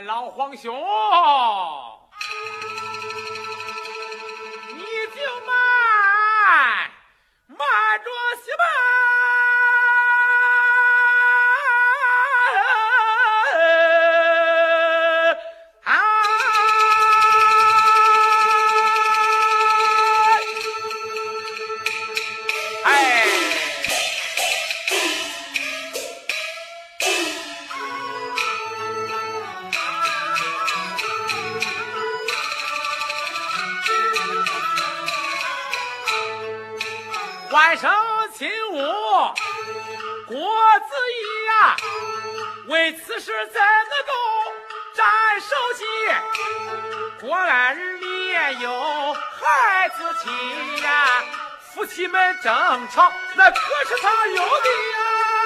老皇兄，外甥亲我，郭子仪呀，为此事怎能够斩首级？郭安儿也有孩子气呀，夫妻们争吵，那可是他有的呀。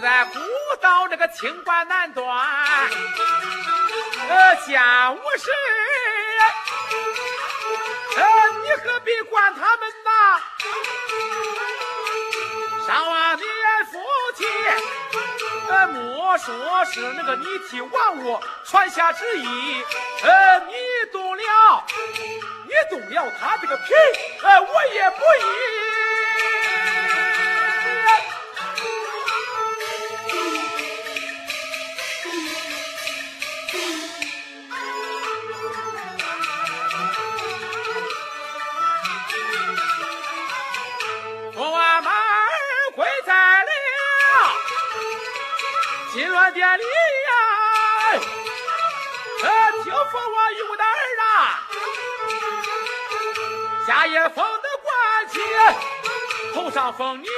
在古道这个清官难断，呃，家务事，呃，你何必管他们呐？上王的夫妻，呃，莫说是那个你替王屋传下旨意，呃，你动了，你动了他这个皮，呃，我也不依。金銮殿里呀，呃，听说我有的儿啊，下夜封的官旗，头上封你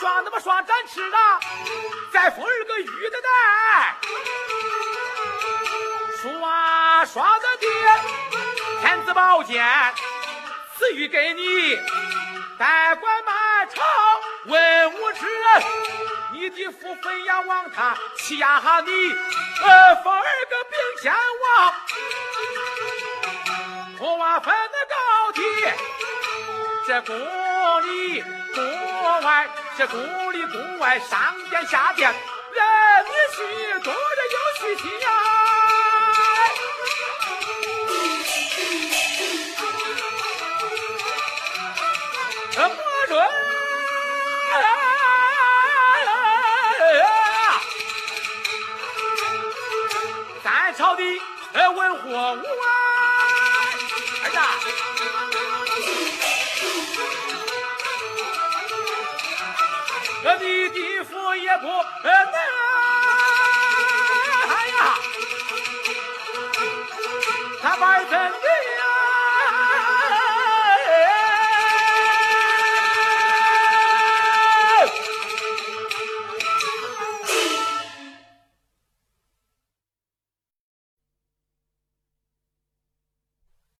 双那么双展翅啊，再封儿个玉的带，刷刷的的天子宝剑，赐予给你。代管满朝文武之人，你的父分呀望他欺压你，呃，封儿个并天王，我娃分的高低，这宫里宫外，这宫里宫外，上殿下殿，人你许多人有许心呀。的文火武啊，儿子，呃你的父也不能，哎呀，他把人。